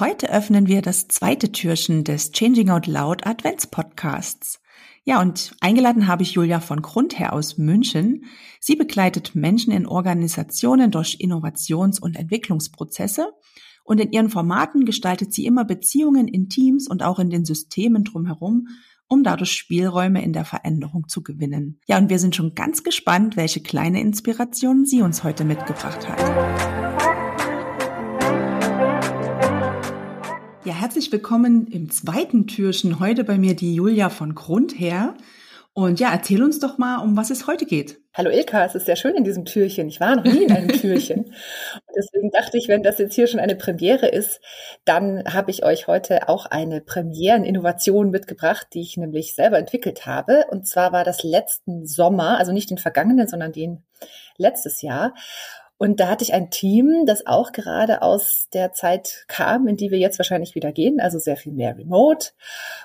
Heute öffnen wir das zweite Türchen des Changing Out Loud Advents Podcasts. Ja, und eingeladen habe ich Julia von Grund her aus München. Sie begleitet Menschen in Organisationen durch Innovations- und Entwicklungsprozesse und in ihren Formaten gestaltet sie immer Beziehungen in Teams und auch in den Systemen drumherum, um dadurch Spielräume in der Veränderung zu gewinnen. Ja, und wir sind schon ganz gespannt, welche kleine Inspirationen sie uns heute mitgebracht hat. Ja, herzlich willkommen im zweiten Türchen. Heute bei mir die Julia von Grund her. Und ja, erzähl uns doch mal, um was es heute geht. Hallo Ilka, es ist sehr schön in diesem Türchen. Ich war noch nie in einem Türchen. Und deswegen dachte ich, wenn das jetzt hier schon eine Premiere ist, dann habe ich euch heute auch eine Premieren-Innovation mitgebracht, die ich nämlich selber entwickelt habe. Und zwar war das letzten Sommer, also nicht den vergangenen, sondern den letztes Jahr. Und da hatte ich ein Team, das auch gerade aus der Zeit kam, in die wir jetzt wahrscheinlich wieder gehen, also sehr viel mehr remote.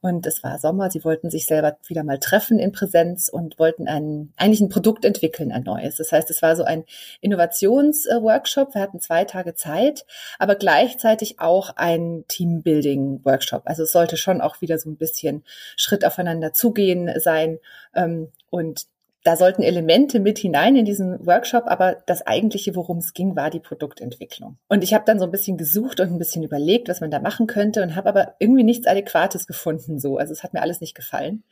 Und es war Sommer, sie wollten sich selber wieder mal treffen in Präsenz und wollten ein, eigentlich ein Produkt entwickeln, ein neues. Das heißt, es war so ein Innovationsworkshop. Wir hatten zwei Tage Zeit, aber gleichzeitig auch ein Teambuilding-Workshop. Also es sollte schon auch wieder so ein bisschen Schritt aufeinander zugehen sein. Ähm, und da sollten Elemente mit hinein in diesen Workshop, aber das eigentliche, worum es ging, war die Produktentwicklung. Und ich habe dann so ein bisschen gesucht und ein bisschen überlegt, was man da machen könnte und habe aber irgendwie nichts Adäquates gefunden. So, also es hat mir alles nicht gefallen.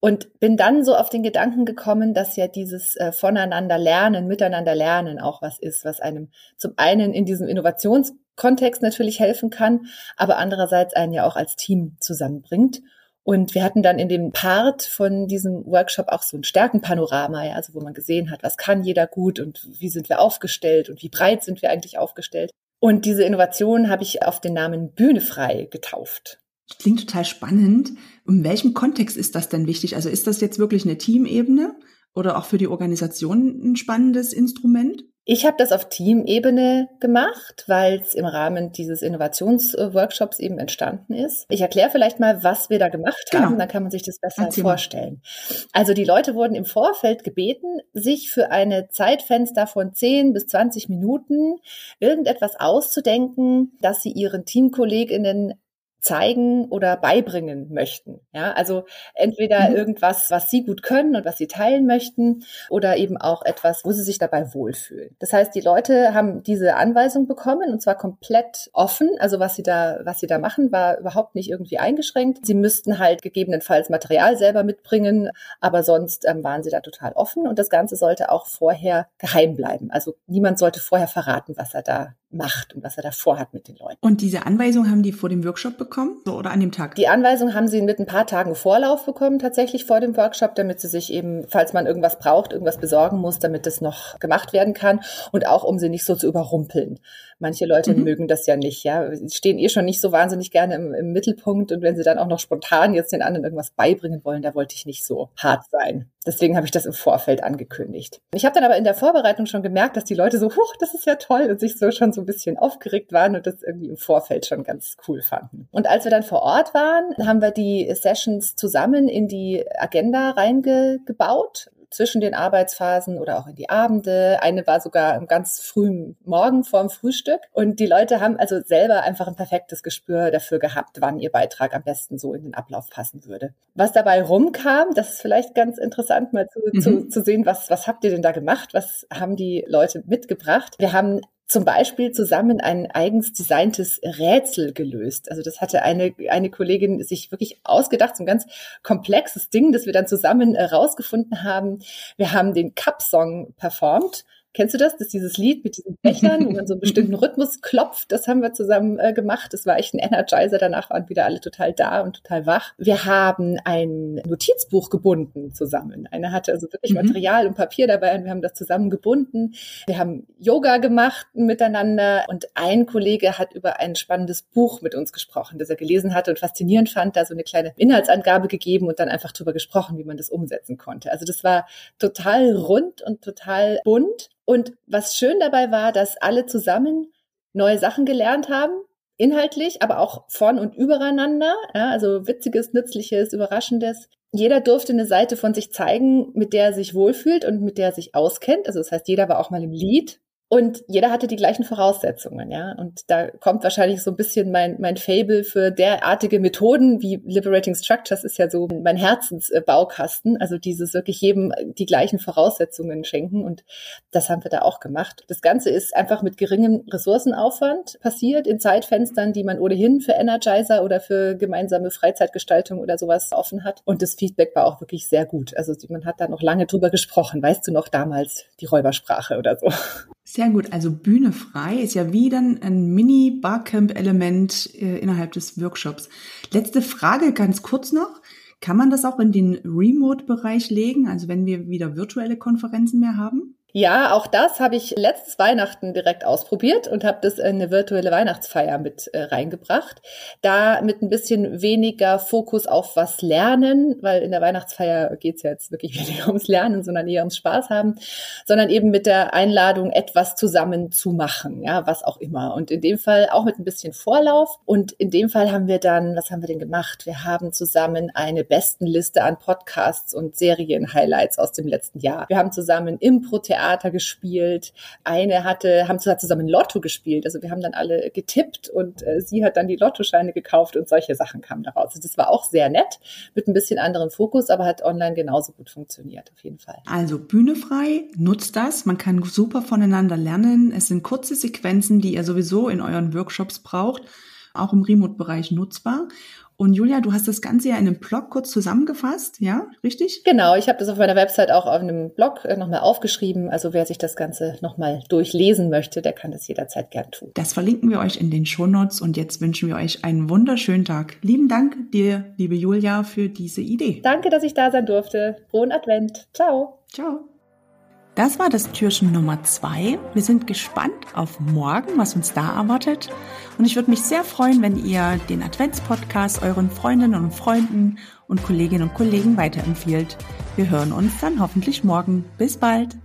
Und bin dann so auf den Gedanken gekommen, dass ja dieses äh, voneinander lernen, miteinander lernen auch was ist, was einem zum einen in diesem Innovationskontext natürlich helfen kann, aber andererseits einen ja auch als Team zusammenbringt. Und wir hatten dann in dem Part von diesem Workshop auch so ein Stärkenpanorama, ja, also wo man gesehen hat, was kann jeder gut und wie sind wir aufgestellt und wie breit sind wir eigentlich aufgestellt. Und diese Innovation habe ich auf den Namen Bühne frei getauft. Klingt total spannend. In welchem Kontext ist das denn wichtig? Also ist das jetzt wirklich eine Teamebene oder auch für die Organisation ein spannendes Instrument? Ich habe das auf Teamebene gemacht, weil es im Rahmen dieses Innovationsworkshops eben entstanden ist. Ich erkläre vielleicht mal, was wir da gemacht genau. haben, dann kann man sich das besser Erzähl vorstellen. Also die Leute wurden im Vorfeld gebeten, sich für eine Zeitfenster von 10 bis 20 Minuten irgendetwas auszudenken, das sie ihren Teamkolleginnen zeigen oder beibringen möchten. Ja, also entweder mhm. irgendwas, was sie gut können und was sie teilen möchten oder eben auch etwas, wo sie sich dabei wohlfühlen. Das heißt, die Leute haben diese Anweisung bekommen und zwar komplett offen. Also was sie da, was sie da machen, war überhaupt nicht irgendwie eingeschränkt. Sie müssten halt gegebenenfalls Material selber mitbringen, aber sonst ähm, waren sie da total offen und das Ganze sollte auch vorher geheim bleiben. Also niemand sollte vorher verraten, was er da macht und was er da vorhat mit den Leuten. Und diese Anweisung haben die vor dem Workshop bekommen so, oder an dem Tag? Die Anweisung haben sie mit ein paar Tagen Vorlauf bekommen, tatsächlich vor dem Workshop, damit sie sich eben, falls man irgendwas braucht, irgendwas besorgen muss, damit das noch gemacht werden kann und auch um sie nicht so zu überrumpeln. Manche Leute mhm. mögen das ja nicht, ja. Sie stehen eh schon nicht so wahnsinnig gerne im, im Mittelpunkt und wenn sie dann auch noch spontan jetzt den anderen irgendwas beibringen wollen, da wollte ich nicht so hart sein. Deswegen habe ich das im Vorfeld angekündigt. Ich habe dann aber in der Vorbereitung schon gemerkt, dass die Leute so, huch, das ist ja toll und sich so schon so ein bisschen aufgeregt waren und das irgendwie im Vorfeld schon ganz cool fanden. Und als wir dann vor Ort waren, haben wir die Sessions zusammen in die Agenda reingebaut zwischen den Arbeitsphasen oder auch in die Abende. Eine war sogar im ganz frühen Morgen vorm Frühstück. Und die Leute haben also selber einfach ein perfektes Gespür dafür gehabt, wann ihr Beitrag am besten so in den Ablauf passen würde. Was dabei rumkam, das ist vielleicht ganz interessant mal zu, mhm. zu, zu sehen, was, was habt ihr denn da gemacht? Was haben die Leute mitgebracht? Wir haben zum Beispiel zusammen ein eigens designtes Rätsel gelöst. Also das hatte eine, eine Kollegin sich wirklich ausgedacht, so ein ganz komplexes Ding, das wir dann zusammen äh, rausgefunden haben. Wir haben den Cup-Song performt Kennst du das? Das ist dieses Lied mit diesen Bechern, wo man so einen bestimmten Rhythmus klopft. Das haben wir zusammen äh, gemacht. Das war echt ein Energizer. Danach waren wieder alle total da und total wach. Wir haben ein Notizbuch gebunden zusammen. Einer hatte also wirklich mhm. Material und Papier dabei und wir haben das zusammen gebunden. Wir haben Yoga gemacht miteinander und ein Kollege hat über ein spannendes Buch mit uns gesprochen, das er gelesen hatte und faszinierend fand, da so eine kleine Inhaltsangabe gegeben und dann einfach drüber gesprochen, wie man das umsetzen konnte. Also das war total rund und total bunt. Und was schön dabei war, dass alle zusammen neue Sachen gelernt haben, inhaltlich, aber auch von und übereinander. Ja, also witziges, nützliches, überraschendes. Jeder durfte eine Seite von sich zeigen, mit der er sich wohlfühlt und mit der er sich auskennt. Also das heißt, jeder war auch mal im Lied und jeder hatte die gleichen Voraussetzungen, ja. Und da kommt wahrscheinlich so ein bisschen mein, mein Fable für derartige Methoden wie Liberating Structures ist ja so mein Herzensbaukasten. Also dieses wirklich jedem die gleichen Voraussetzungen schenken. Und das haben wir da auch gemacht. Das Ganze ist einfach mit geringem Ressourcenaufwand passiert in Zeitfenstern, die man ohnehin für Energizer oder für gemeinsame Freizeitgestaltung oder sowas offen hat. Und das Feedback war auch wirklich sehr gut. Also man hat da noch lange drüber gesprochen. Weißt du noch damals die Räubersprache oder so? Sehr gut. Also Bühne frei ist ja wie dann ein Mini-Barcamp-Element äh, innerhalb des Workshops. Letzte Frage ganz kurz noch. Kann man das auch in den Remote-Bereich legen, also wenn wir wieder virtuelle Konferenzen mehr haben? Ja, auch das habe ich letztes Weihnachten direkt ausprobiert und habe das in eine virtuelle Weihnachtsfeier mit äh, reingebracht. Da mit ein bisschen weniger Fokus auf was lernen, weil in der Weihnachtsfeier geht's ja jetzt wirklich weniger ums Lernen, sondern eher ums Spaß haben, sondern eben mit der Einladung, etwas zusammen zu machen, ja, was auch immer. Und in dem Fall auch mit ein bisschen Vorlauf. Und in dem Fall haben wir dann, was haben wir denn gemacht? Wir haben zusammen eine Bestenliste an Podcasts und Serien-Highlights aus dem letzten Jahr. Wir haben zusammen Impro-Theater Theater gespielt. Eine hatte, haben zusammen Lotto gespielt. Also wir haben dann alle getippt und äh, sie hat dann die Lottoscheine gekauft und solche Sachen kamen daraus. Also das war auch sehr nett mit ein bisschen anderen Fokus, aber hat online genauso gut funktioniert, auf jeden Fall. Also Bühne frei, nutzt das. Man kann super voneinander lernen. Es sind kurze Sequenzen, die ihr sowieso in euren Workshops braucht, auch im Remote-Bereich nutzbar. Und Julia, du hast das Ganze ja in einem Blog kurz zusammengefasst, ja, richtig? Genau, ich habe das auf meiner Website auch auf einem Blog äh, nochmal aufgeschrieben. Also wer sich das Ganze nochmal durchlesen möchte, der kann das jederzeit gern tun. Das verlinken wir euch in den Shownotes und jetzt wünschen wir euch einen wunderschönen Tag. Lieben Dank dir, liebe Julia, für diese Idee. Danke, dass ich da sein durfte. Frohen Advent. Ciao. Ciao. Das war das Türchen Nummer zwei. Wir sind gespannt auf morgen, was uns da erwartet. Und ich würde mich sehr freuen, wenn ihr den Adventspodcast euren Freundinnen und Freunden und Kolleginnen und Kollegen weiterempfiehlt. Wir hören uns dann hoffentlich morgen. Bis bald.